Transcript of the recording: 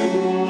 Música